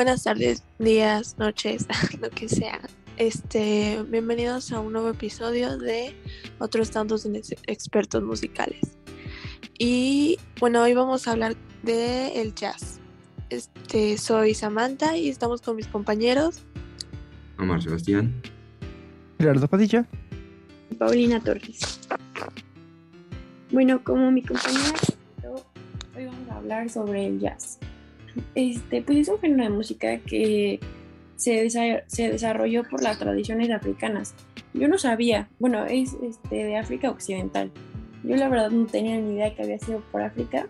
Buenas tardes, días, noches, lo que sea. Este, bienvenidos a un nuevo episodio de otros tantos expertos musicales. Y bueno, hoy vamos a hablar de el jazz. Este, soy Samantha y estamos con mis compañeros. Omar Sebastián. Gerardo Padilla. Paulina Torres. Bueno, como mi compañera, hoy vamos a hablar sobre el jazz. Este, pues es un género de música que se, se desarrolló por las tradiciones africanas. Yo no sabía, bueno, es este, de África Occidental. Yo la verdad no tenía ni idea que había sido por África.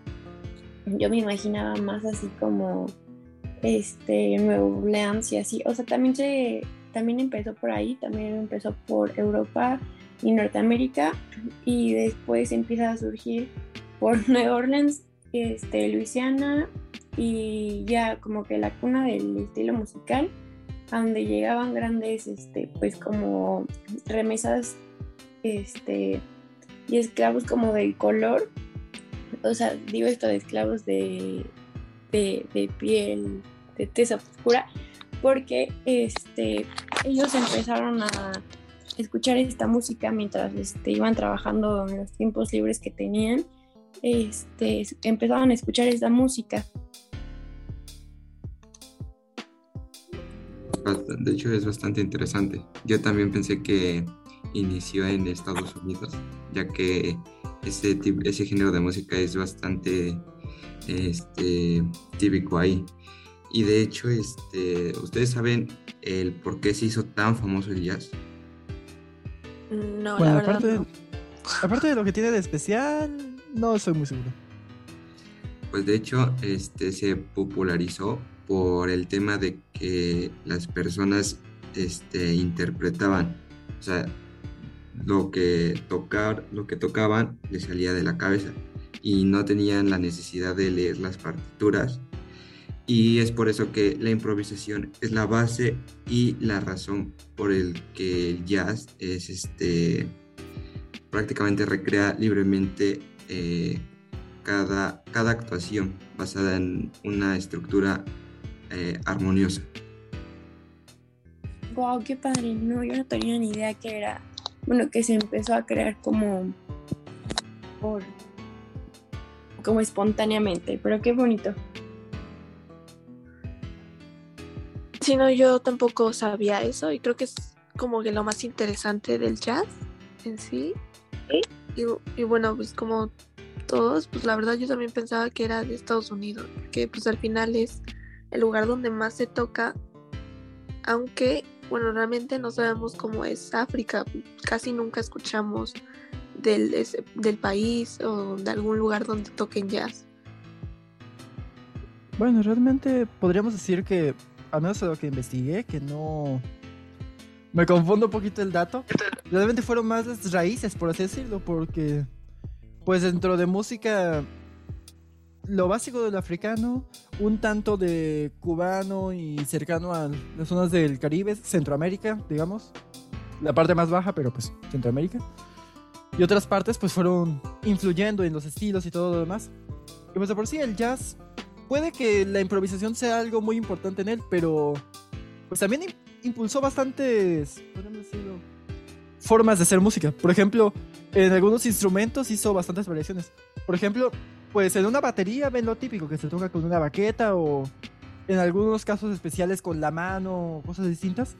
Yo me imaginaba más así como este Nueva Orleans y así. O sea, también se también empezó por ahí, también empezó por Europa y Norteamérica y después empieza a surgir por Nueva Orleans, este, Luisiana y ya como que la cuna del estilo musical, a donde llegaban grandes, este, pues como remesas, este, y esclavos como del color, o sea, digo esto de esclavos de, de, piel, de tez oscura, porque este, ellos empezaron a escuchar esta música mientras este, iban trabajando en los tiempos libres que tenían, este, empezaban a escuchar esta música de hecho es bastante interesante. Yo también pensé que inició en Estados Unidos, ya que ese, ese género de música es bastante este, típico ahí. Y de hecho, este, ¿ustedes saben el por qué se hizo tan famoso el jazz? No, la verdad aparte, no. aparte de lo que tiene de especial, no soy muy seguro. Pues de hecho, este se popularizó por el tema de que las personas este, interpretaban, o sea, lo que, tocar, lo que tocaban les salía de la cabeza y no tenían la necesidad de leer las partituras. Y es por eso que la improvisación es la base y la razón por el que el jazz es este prácticamente recrea libremente eh, cada, cada actuación basada en una estructura eh, armoniosa. Wow, qué padre. No, yo no tenía ni idea que era. Bueno, que se empezó a crear como por como espontáneamente, pero qué bonito. Sí, no, yo tampoco sabía eso y creo que es como que lo más interesante del jazz en sí. Y, bueno, pues como todos, pues la verdad yo también pensaba que era de Estados Unidos, que pues al final es el lugar donde más se toca, aunque, bueno, realmente no sabemos cómo es África, casi nunca escuchamos del, del país o de algún lugar donde toquen jazz. Bueno, realmente podríamos decir que, al menos de lo que investigué, que no... Me confundo un poquito el dato. Realmente fueron más las raíces, por así decirlo, porque pues dentro de música lo básico del africano, un tanto de cubano y cercano a las zonas del Caribe, Centroamérica, digamos. La parte más baja, pero pues Centroamérica. Y otras partes pues fueron influyendo en los estilos y todo lo demás. Y pues de por sí el jazz puede que la improvisación sea algo muy importante en él, pero pues también impulsó bastantes, decirlo, formas de hacer música. Por ejemplo, en algunos instrumentos hizo bastantes variaciones. Por ejemplo, pues en una batería ven lo típico, que se toca con una baqueta o en algunos casos especiales con la mano, cosas distintas.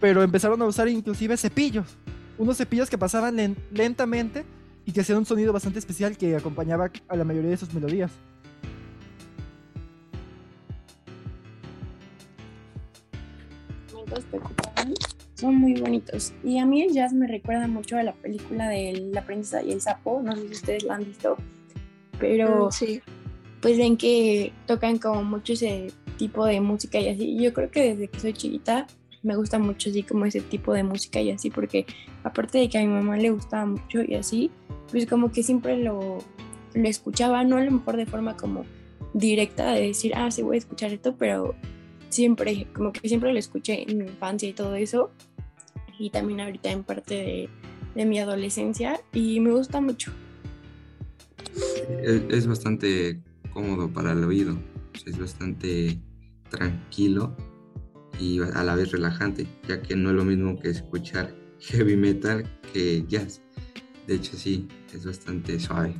Pero empezaron a usar inclusive cepillos, unos cepillos que pasaban lentamente y que hacían un sonido bastante especial que acompañaba a la mayoría de sus melodías. Son muy bonitos. Y a mí el jazz me recuerda mucho a la película de La princesa y el sapo, no sé si ustedes la han visto pero mm, sí. pues ven que tocan como mucho ese tipo de música y así. Yo creo que desde que soy chiquita me gusta mucho así como ese tipo de música y así, porque aparte de que a mi mamá le gustaba mucho y así, pues como que siempre lo, lo escuchaba, no a lo mejor de forma como directa de decir, ah, sí voy a escuchar esto, pero siempre, como que siempre lo escuché en mi infancia y todo eso, y también ahorita en parte de, de mi adolescencia, y me gusta mucho es, bastante cómodo para el oído, es bastante tranquilo y a la vez relajante, ya que no es lo mismo que escuchar heavy metal que jazz. De hecho, sí, es bastante suave.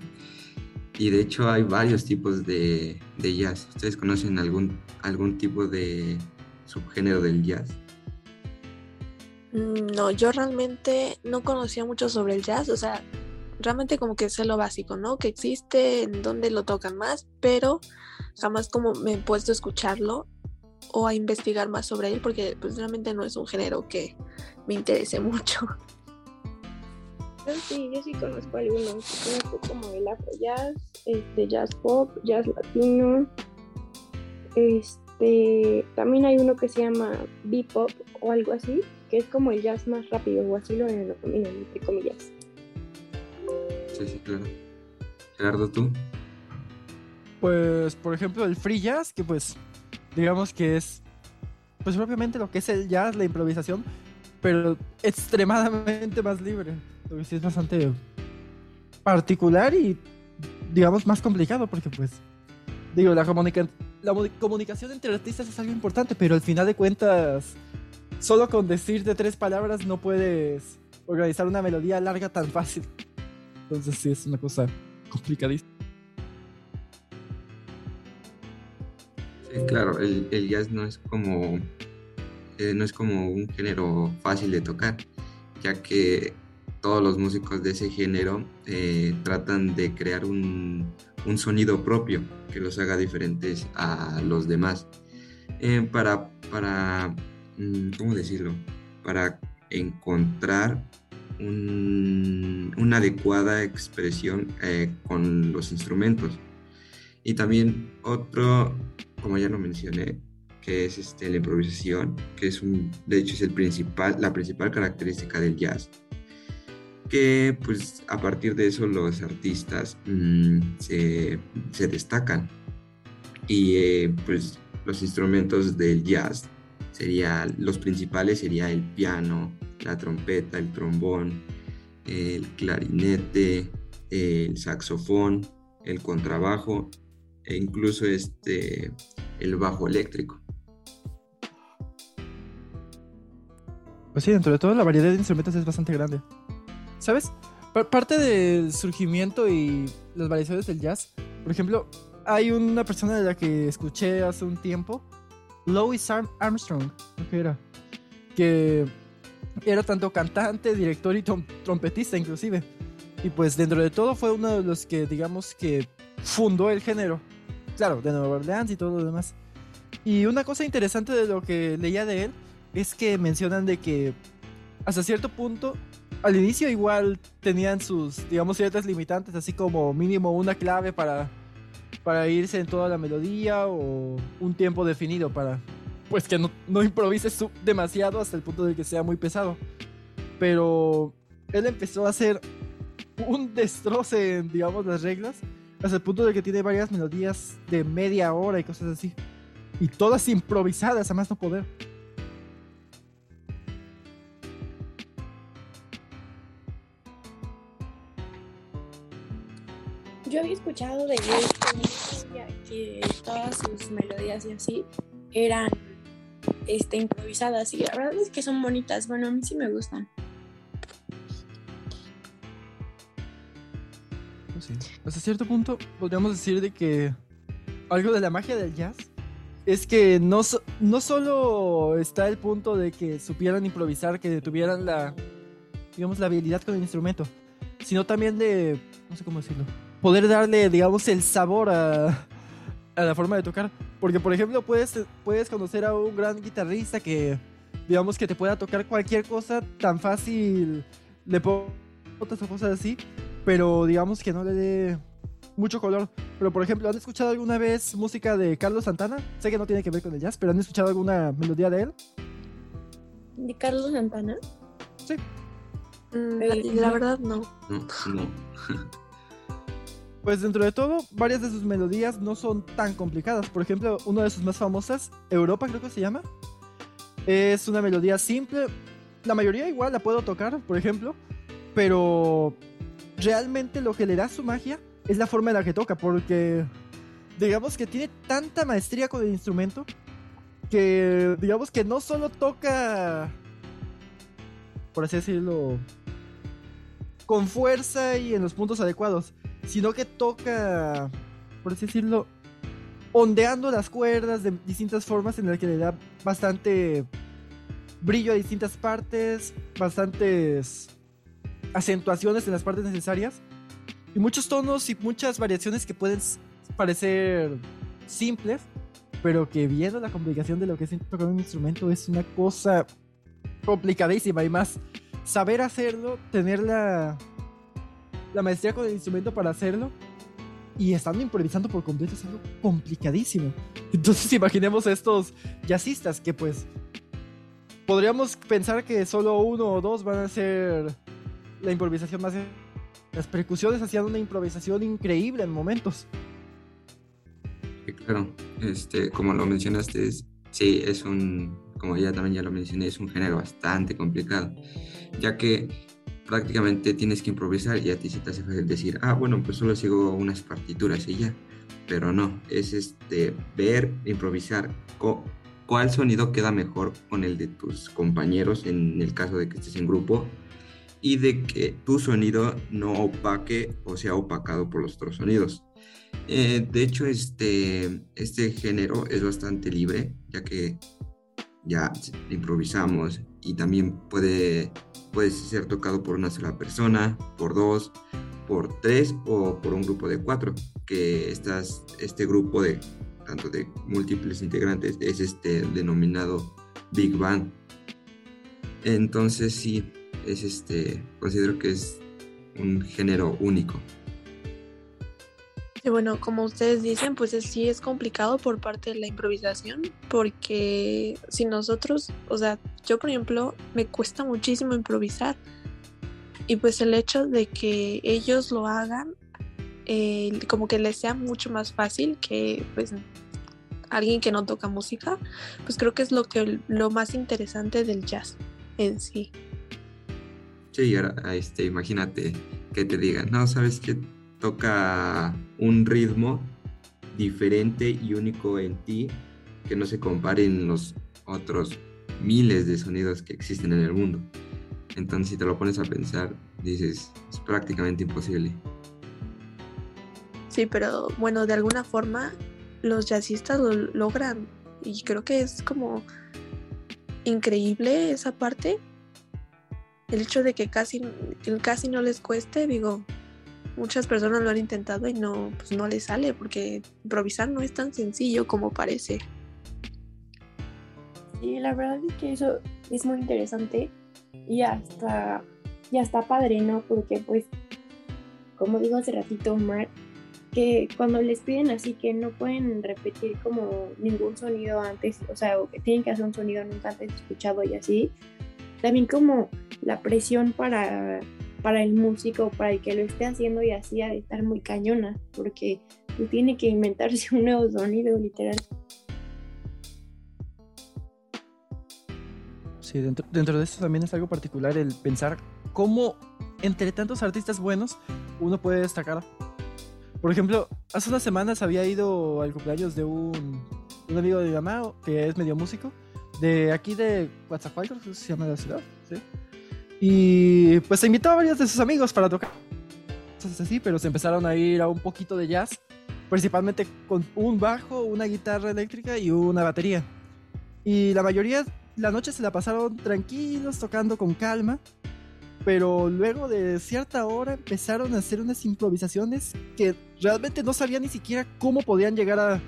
Y de hecho hay varios tipos de, de jazz. ¿Ustedes conocen algún, algún tipo de subgénero del jazz? Mm, no, yo realmente no conocía mucho sobre el jazz, o sea, realmente como que sé lo básico, ¿no? Que existe, en dónde lo tocan más, pero jamás como me he puesto a escucharlo o a investigar más sobre él porque pues realmente no es un género que me interese mucho. Sí, yo sí conozco algunos, conozco como el afro jazz, este jazz pop, jazz latino, este también hay uno que se llama bebop o algo así, que es como el jazz más rápido o así lo denominan entre comillas. Sí, sí, claro. Gerardo, ¿tú? Pues, por ejemplo, el free jazz, que pues, digamos que es, pues propiamente lo que es el jazz, la improvisación, pero extremadamente más libre. Lo es bastante particular y, digamos, más complicado, porque pues, digo, la, comunica la comunicación entre artistas es algo importante, pero al final de cuentas, solo con decirte tres palabras no puedes organizar una melodía larga tan fácil. Entonces sí, es una cosa complicadísima. Claro, el, el jazz no es como eh, no es como un género fácil de tocar, ya que todos los músicos de ese género eh, tratan de crear un, un, sonido propio que los haga diferentes a los demás. Eh, para, para, mm, ¿cómo decirlo? Para encontrar un, una adecuada expresión con los instrumentos. Y también otro, como ya lo mencioné, que es este, la improvisación, que es un, de hecho es el principal, la principal característica del jazz, que pues a partir de eso los artistas mmm, se, se, destacan y eh, pues los instrumentos del jazz serían, los principales sería el piano, la trompeta, el trombón, el clarinete, el saxofón, el contrabajo e incluso este, el bajo eléctrico. Pues sí, dentro de todo la variedad de instrumentos es bastante grande. ¿Sabes? parte del surgimiento y las variaciones del jazz, por ejemplo, hay una persona de la que escuché hace un tiempo, Louis Armstrong, creo que era, que era tanto cantante, director y trompetista inclusive. Y pues dentro de todo fue uno de los que digamos que fundó el género. Claro, de Nueva Orleans y todo lo demás. Y una cosa interesante de lo que leía de él es que mencionan de que hasta cierto punto, al inicio igual tenían sus, digamos, ciertas limitantes, así como mínimo una clave para, para irse en toda la melodía o un tiempo definido para, pues que no, no improvises demasiado hasta el punto de que sea muy pesado. Pero él empezó a hacer un destroce en, digamos, las reglas, hasta el punto de que tiene varias melodías de media hora y cosas así. Y todas improvisadas, a más no poder. Yo había escuchado de él que todas sus melodías y así eran este, improvisadas y la verdad es que son bonitas. Bueno, a mí sí me gustan. Pues. Hasta cierto punto podríamos decir de que algo de la magia del jazz es que no, no solo está el punto de que supieran improvisar, que tuvieran la, digamos, la habilidad con el instrumento, sino también de, no sé cómo decirlo, poder darle, digamos, el sabor a, a la forma de tocar. Porque, por ejemplo, puedes, puedes conocer a un gran guitarrista que, digamos, que te pueda tocar cualquier cosa tan fácil, le otras o cosas así, pero digamos que no le dé mucho color. Pero, por ejemplo, ¿han escuchado alguna vez música de Carlos Santana? Sé que no tiene que ver con el jazz, pero ¿han escuchado alguna melodía de él? ¿De Carlos Santana? Sí. Mm, la verdad, no. No, no. Pues dentro de todo, varias de sus melodías no son tan complicadas. Por ejemplo, una de sus más famosas, Europa creo que se llama, es una melodía simple. La mayoría igual la puedo tocar, por ejemplo, pero realmente lo que le da su magia es la forma en la que toca, porque digamos que tiene tanta maestría con el instrumento que digamos que no solo toca, por así decirlo, con fuerza y en los puntos adecuados, sino que toca, por así decirlo, ondeando las cuerdas de distintas formas en las que le da bastante brillo a distintas partes, bastantes acentuaciones en las partes necesarias y muchos tonos y muchas variaciones que pueden parecer simples, pero que viendo la complicación de lo que es tocar un instrumento es una cosa complicadísima y más saber hacerlo, tener la, la maestría con el instrumento para hacerlo y estando improvisando por completo es algo complicadísimo. Entonces imaginemos estos jazzistas que pues podríamos pensar que solo uno o dos van a hacer la improvisación más... Las percusiones hacían una improvisación increíble en momentos. claro, este, como lo mencionaste, sí, es un, como ya también ya lo mencioné, es un género bastante complicado, ya que prácticamente tienes que improvisar y a ti se te hace fácil decir, ah, bueno, pues solo sigo unas partituras y ya. Pero no, es este, ver, improvisar cuál sonido queda mejor con el de tus compañeros en el caso de que estés en grupo y de que tu sonido no opaque o sea opacado por los otros sonidos. Eh, de hecho, este, este género es bastante libre, ya que ya improvisamos y también puede, puede ser tocado por una sola persona, por dos, por tres o por un grupo de cuatro, que estas, este grupo de tanto de múltiples integrantes es este denominado Big Band. Entonces sí, es este, considero que es un género único. Y bueno, como ustedes dicen, pues sí es complicado por parte de la improvisación, porque si nosotros, o sea, yo por ejemplo, me cuesta muchísimo improvisar. Y pues el hecho de que ellos lo hagan, eh, como que les sea mucho más fácil que pues alguien que no toca música, pues creo que es lo que lo más interesante del jazz en sí. Sí, ahora este, imagínate que te digan, no, sabes que toca un ritmo diferente y único en ti que no se comparen los otros miles de sonidos que existen en el mundo. Entonces, si te lo pones a pensar, dices, es prácticamente imposible. Sí, pero bueno, de alguna forma los jazzistas lo logran y creo que es como increíble esa parte el hecho de que casi, casi no les cueste, digo, muchas personas lo han intentado y no, pues no les sale, porque improvisar no es tan sencillo como parece. Sí, la verdad es que eso es muy interesante y hasta, ya está padre, ¿no? Porque pues, como digo hace ratito, Mark, que cuando les piden así que no pueden repetir como ningún sonido antes, o sea, o que tienen que hacer un sonido nunca antes escuchado y así, también como la presión para, para el músico, para el que lo esté haciendo y así ha de estar muy cañona, porque tiene que inventarse un nuevo sonido, literal. Sí, dentro, dentro de esto también es algo particular el pensar cómo entre tantos artistas buenos uno puede destacar. Por ejemplo, hace unas semanas había ido al cumpleaños de un, un amigo de mi mamá que es medio músico de aquí de Coatzacoalcos, se llama la ciudad, ¿sí? Y pues se invitó a varios de sus amigos para tocar cosas así, pero se empezaron a ir a un poquito de jazz, principalmente con un bajo, una guitarra eléctrica y una batería. Y la mayoría la noche se la pasaron tranquilos, tocando con calma, pero luego de cierta hora empezaron a hacer unas improvisaciones que realmente no sabían ni siquiera cómo podían llegar a,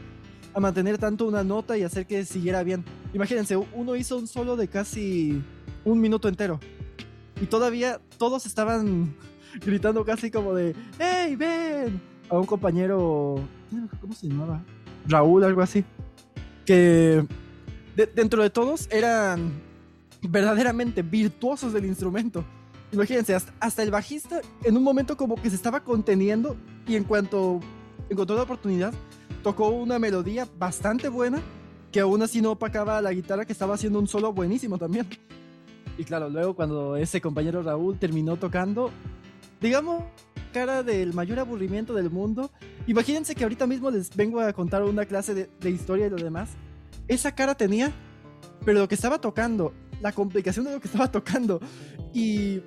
a mantener tanto una nota y hacer que siguiera bien. Imagínense, uno hizo un solo de casi un minuto entero. Y todavía todos estaban gritando casi como de, ¡Hey, ven! A un compañero, ¿cómo se llamaba? Raúl, algo así. Que dentro de todos eran verdaderamente virtuosos del instrumento. Imagínense, hasta, hasta, el bajista en un momento como que se estaba conteniendo y en cuanto encontró la oportunidad, tocó una melodía bastante buena que aún así no opacaba la guitarra que estaba haciendo un solo buenísimo también. Y claro, luego cuando ese compañero Raúl terminó tocando, digamos, cara del mayor aburrimiento del mundo, imagínense que ahorita mismo les vengo a contar una clase de, historia y lo demás, esa cara tenía, pero lo que estaba tocando, la complicación de lo que estaba tocando y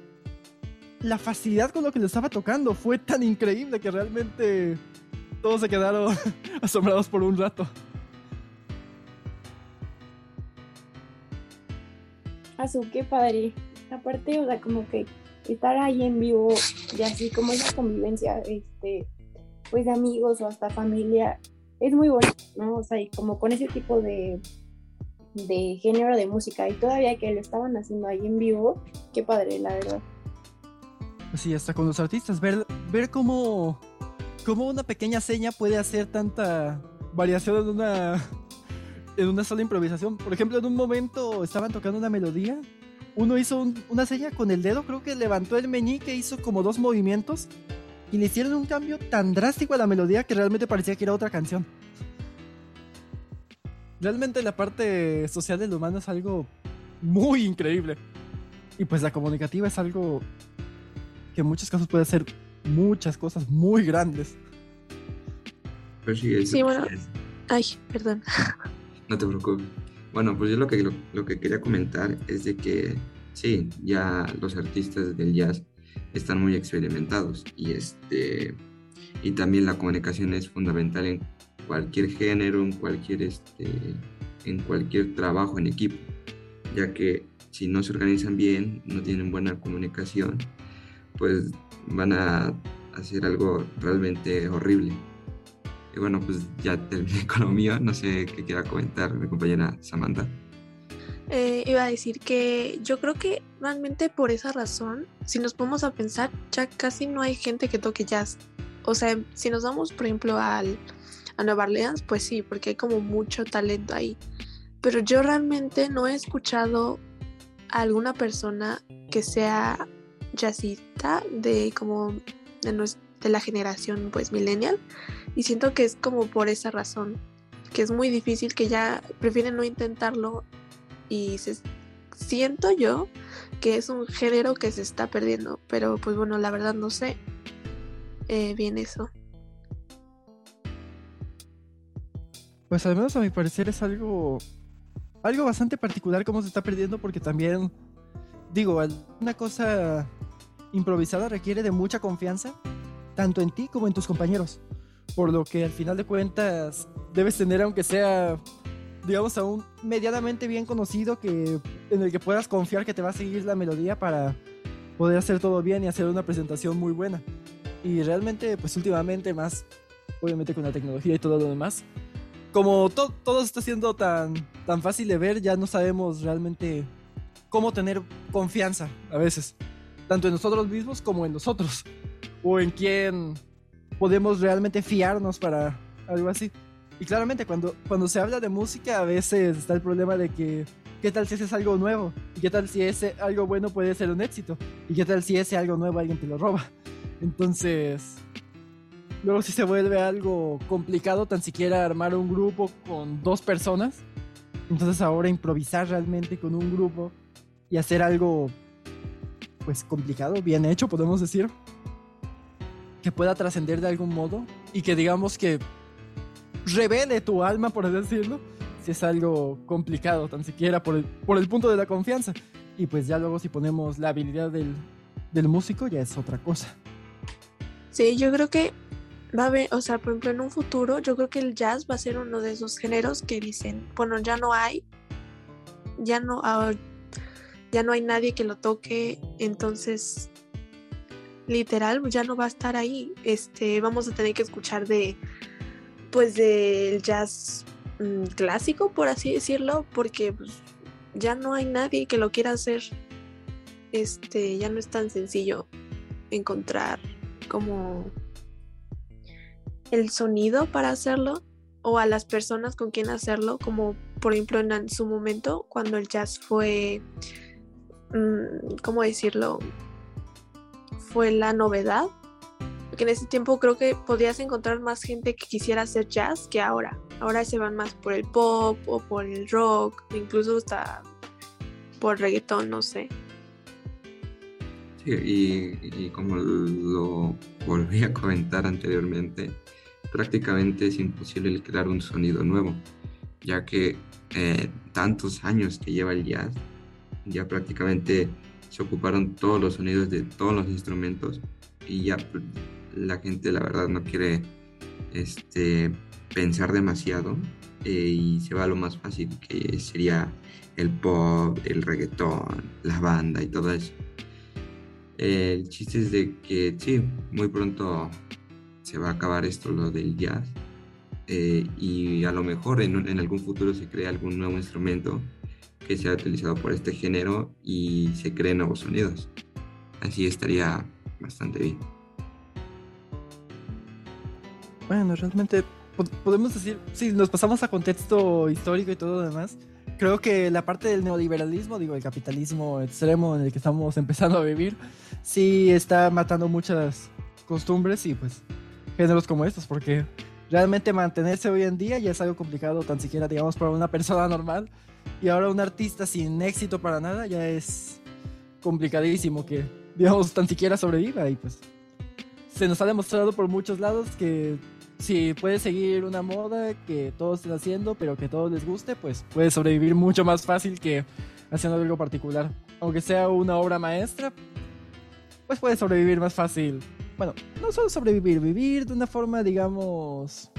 la facilidad con lo que le estaba tocando fue tan increíble que realmente todos se quedaron asombrados por un rato. Qué padre. Aparte, o sea, como que estar ahí en vivo y así como esa convivencia, este, pues de amigos o hasta familia, es muy bonito, ¿no? O sea, y como con ese tipo de, de género de música y todavía que lo estaban haciendo ahí en vivo, qué padre, la verdad. Sí, hasta con los artistas, ver, ver cómo, cómo una pequeña seña puede hacer tanta variación en una, en una sola improvisación. Por ejemplo, en un momento estaban tocando una melodía, uno hizo una seña con el dedo, creo que levantó el meñique, hizo como dos movimientos y le hicieron un cambio tan drástico a la melodía que realmente parecía que era otra canción. Realmente la parte social del humano es algo muy increíble. Y pues la comunicativa es algo que en muchos casos puede hacer muchas cosas muy grandes. Pues sí, Sí, bueno. Ay, perdón. No te preocupes. Bueno, pues yo lo que, lo, que quería comentar es de que sí, ya los artistas del jazz están muy experimentados y este y también la comunicación es fundamental en cualquier género, en cualquier este en cualquier trabajo en equipo, ya que si no se organizan bien, no tienen buena comunicación, pues van a hacer algo realmente horrible. Y bueno, pues ya terminé con lo mío, no sé qué quiera comentar mi compañera Samantha. Eh, iba a decir que yo creo que realmente por esa razón, si nos ponemos a pensar, ya casi no hay gente que toque jazz. O sea, si nos vamos, por ejemplo, al, a Nueva Orleans, pues sí, porque hay como mucho talento ahí. Pero yo realmente no he escuchado a alguna persona que sea jazzista de como de, nues- de la generación pues millennial y siento que es como por esa razón que es muy difícil que ya prefieren no intentarlo y se, siento yo que es un género que se está perdiendo, pero pues bueno, la verdad no sé eh, bien eso. Pues al menos a mi parecer es algo algo bastante particular cómo se está perdiendo porque también digo, una cosa improvisada requiere de mucha confianza tanto en ti como en tus compañeros. Por lo que al final de cuentas debes tener aunque sea digamos a un medianamente bien conocido que en el que puedas confiar que te va a seguir la melodía para poder hacer todo bien y hacer una presentación muy buena. Y realmente pues últimamente más obviamente con la tecnología y todo lo demás como to- todo está siendo tan, tan fácil de ver, ya no sabemos realmente cómo tener confianza a veces, tanto en nosotros mismos como en nosotros, o en quién podemos realmente fiarnos para algo así. Y claramente cuando, cuando se habla de música a veces está el problema de que qué tal si ese es algo nuevo, y qué tal si ese algo bueno puede ser un éxito, y qué tal si ese algo nuevo alguien te lo roba. Entonces, luego si se vuelve algo complicado tan siquiera armar un grupo con dos personas. Entonces ahora improvisar realmente con un grupo y hacer algo pues complicado, bien hecho, podemos decir, que pueda trascender de algún modo y que digamos que revele tu alma, por decirlo, si es algo complicado, tan siquiera por el, por el punto de la confianza. Y pues ya luego si ponemos la habilidad del, del músico ya es otra cosa. Sí, yo creo que va a haber, o sea, por ejemplo, en un futuro, yo creo que el jazz va a ser uno de esos géneros que dicen, bueno, ya no hay, ya no, ah, ya no hay nadie que lo toque, entonces, literal, ya no va a estar ahí. Este, vamos a tener que escuchar de, pues, del jazz mm, clásico, por así decirlo, porque pues, ya no hay nadie que lo quiera hacer. Este, ya no es tan sencillo encontrar como el sonido para hacerlo o a las personas con quien hacerlo, como por ejemplo en su momento cuando el jazz fue, mm, ¿cómo decirlo? Fue la novedad. Porque en ese tiempo creo que podías encontrar más gente que quisiera hacer jazz que ahora. Ahora se van más por el pop o por el rock, incluso hasta por reggaetón, no sé. Sí, y, y como lo volví a comentar anteriormente, prácticamente es imposible crear un sonido nuevo, ya que eh, tantos años que lleva el jazz, ya prácticamente se ocuparon todos los sonidos de todos los instrumentos y ya la gente la verdad no quiere este, pensar demasiado eh, y se va a lo más fácil que sería el pop, el reggaetón, la banda y todo eso. el chiste es de que sí, muy pronto se va a acabar esto, lo del jazz. Eh, y a lo mejor en, en, algún futuro se crea algún nuevo instrumento que sea utilizado por este género y se creen nuevos sonidos. Así estaría bastante bien. Bueno, realmente podemos decir, si nos pasamos a contexto histórico y todo lo demás, creo que la parte del neoliberalismo, digo, el capitalismo extremo en el que estamos empezando a vivir, sí está matando muchas costumbres y pues géneros como estos, porque realmente mantenerse hoy en día ya es algo complicado, tan siquiera, digamos, para una persona normal. Y ahora un artista sin éxito para nada ya es complicadísimo que, digamos, tan siquiera sobreviva. Y pues se nos ha demostrado por muchos lados que si puedes seguir una moda que todos estén haciendo, pero que todos les guste, pues puedes sobrevivir mucho más fácil que haciendo algo particular. Aunque sea una obra maestra, pues puedes sobrevivir más fácil. Bueno, no solo sobrevivir, vivir de una forma, digamos,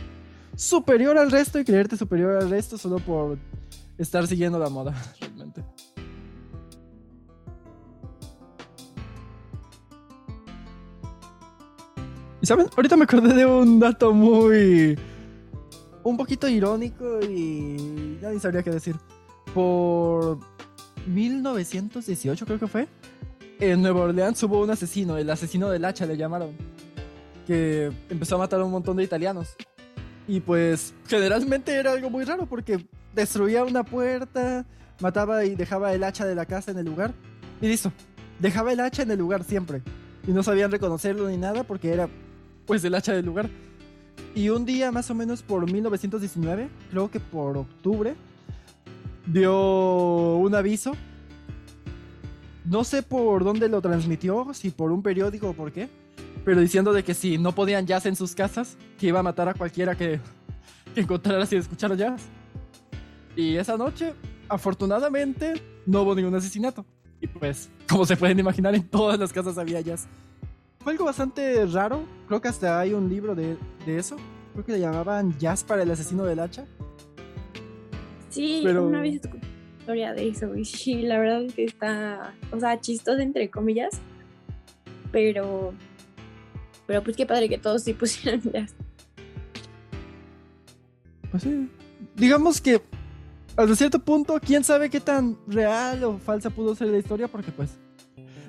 superior al resto y creerte superior al resto solo por estar siguiendo la moda, realmente. Y saben, ahorita me acordé de un dato muy. un poquito irónico y. ni sabría qué decir. Por 1918, creo que fue. En Nueva Orleans hubo un asesino, el asesino del hacha le llamaron. Que empezó a matar a un montón de italianos. Y pues generalmente era algo muy raro porque destruía una puerta, mataba y dejaba el hacha de la casa en el lugar. Y listo. Dejaba el hacha en el lugar siempre. Y no sabían reconocerlo ni nada porque era pues el hacha del lugar. Y un día más o menos por 1919, creo que por octubre, dio un aviso. No sé por dónde lo transmitió, si por un periódico o por qué, pero diciendo de que si no podían jazz en sus casas, que iba a matar a cualquiera que, que encontrara sin escuchar jazz. Y esa noche, afortunadamente, no hubo ningún asesinato. Y pues, como se pueden imaginar, en todas las casas había jazz. Fue algo bastante raro. Creo que hasta hay un libro de, de eso. Creo que le llamaban Jazz para el asesino del hacha. Sí, una vez historia de eso. Y sí, la verdad es que está, o sea, chistoso entre comillas. Pero, pero pues qué padre que todos sí pusieran jazz. Pues sí. Digamos que hasta cierto punto, quién sabe qué tan real o falsa pudo ser la historia, porque pues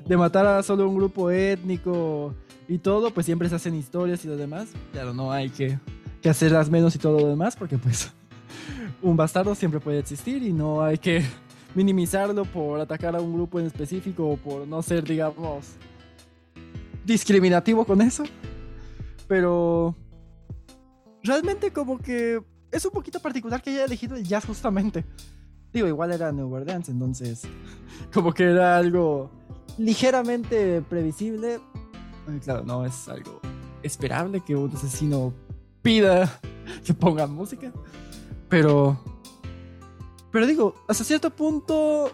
de matar a solo un grupo étnico y todo, pues siempre se hacen historias y lo demás. Claro, no hay que, que hacerlas menos y todo lo demás, porque pues un bastardo siempre puede existir y no hay que minimizarlo por atacar a un grupo en específico o por no ser, digamos, discriminativo con eso. Pero realmente como que es un poquito particular que haya elegido el jazz justamente. Digo, igual era New Orleans, entonces como que era algo ligeramente previsible. Claro, no es algo esperable que un asesino pida que ponga música. Pero. Pero digo, hasta cierto punto.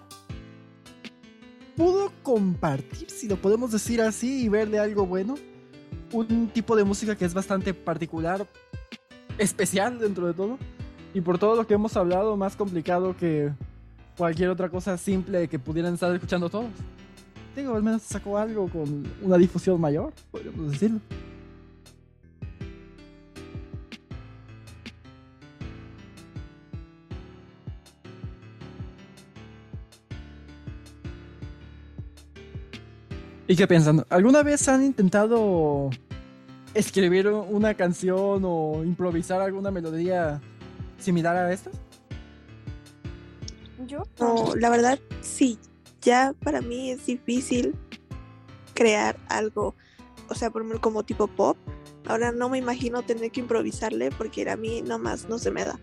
Pudo compartir, si lo podemos decir así, y verle algo bueno. Un tipo de música que es bastante particular, especial dentro de todo. Y por todo lo que hemos hablado, más complicado que cualquier otra cosa simple que pudieran estar escuchando todos digo, al menos sacó algo con una difusión mayor, podríamos decirlo. ¿Y qué piensan? ¿Alguna vez han intentado escribir una canción o improvisar alguna melodía similar a esta? Yo, no, la verdad, sí ya para mí es difícil crear algo, o sea, por como tipo pop. Ahora no me imagino tener que improvisarle porque a mí nomás no se me da.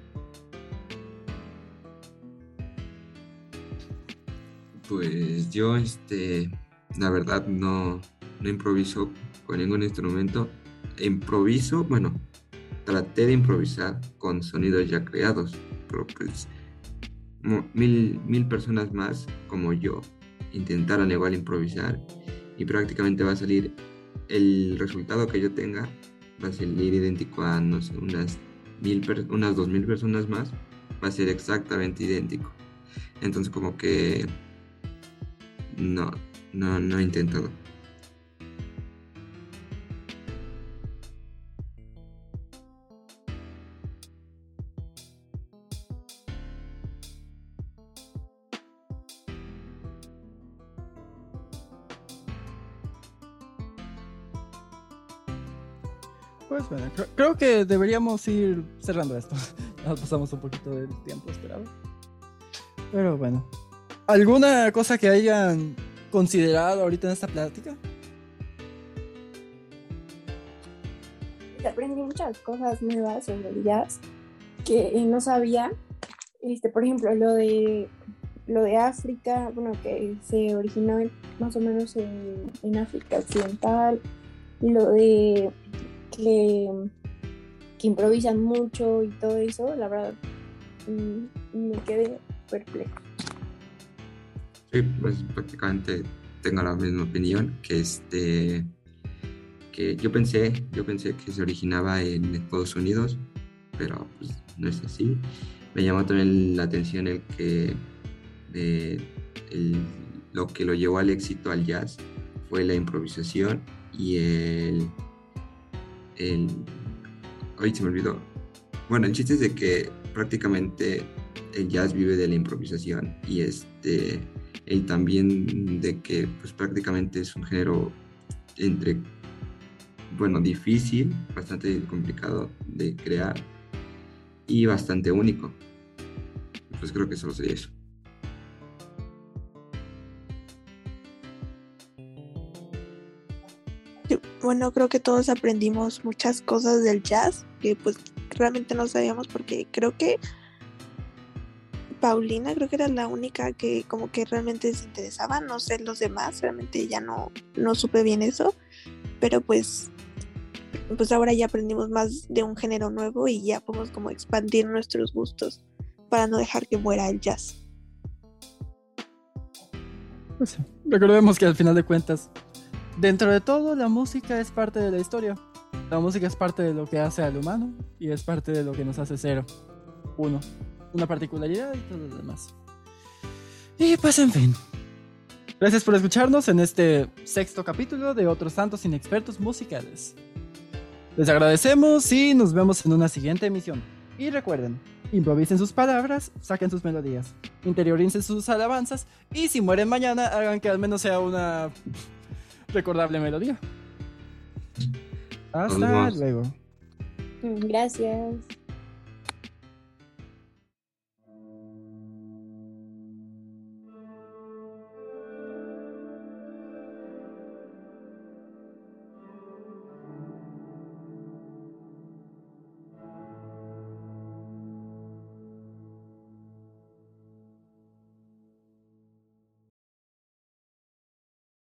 Pues yo, este, la verdad no, no improviso con ningún instrumento. Improviso, bueno, traté de improvisar con sonidos ya creados, pero pues mil, mil personas más como yo intentaran igual improvisar y prácticamente va a salir el resultado que yo tenga va a salir idéntico a no sé unas mil unas dos mil personas más va a ser exactamente idéntico. Entonces como que no no no he intentado deberíamos ir cerrando esto. Nos pasamos un poquito del tiempo esperado. Pero bueno. ¿Alguna cosa que hayan considerado ahorita en esta plática? Aprendí muchas cosas nuevas sobre el jazz que no sabía. Este, por ejemplo, lo de lo de África, bueno, que se originó más o menos en, en África Occidental, lo de que, improvisan mucho y todo eso, la verdad mm, me quedé perplejo. Sí, pues prácticamente tengo la misma opinión que este que yo pensé, yo pensé que se originaba en Estados Unidos, pero pues no es así. Me llamó también la atención el que lo que lo llevó al éxito al jazz fue la improvisación y el el... Hoy se me olvidó. Bueno, el chiste es de que prácticamente el jazz vive de la improvisación y este y también de que pues prácticamente es un género entre bueno difícil bastante complicado de crear y bastante único pues creo que solo sería eso bueno, creo que todos aprendimos muchas cosas del jazz que pues realmente no sabíamos porque creo que Paulina creo que era la única que como que realmente se interesaba, no sé los demás, realmente ya no, no supe bien eso, pero pues pues ahora ya aprendimos más de un género nuevo y ya podemos como expandir nuestros gustos para no dejar que muera el jazz. Pues recordemos que al final de cuentas Dentro de todo, la música es parte de la historia. La música es parte de lo que hace al humano y es parte de lo que nos hace ser uno. Una particularidad y todo lo demás. Y pues en fin. Gracias por escucharnos en este sexto capítulo de Otros Santos Inexpertos Musicales. Les agradecemos y nos vemos en una siguiente emisión. Y recuerden, improvisen sus palabras, saquen sus melodías, interioricen sus alabanzas y si mueren mañana hagan que al menos sea una recordable melodía. Hasta luego. Gracias.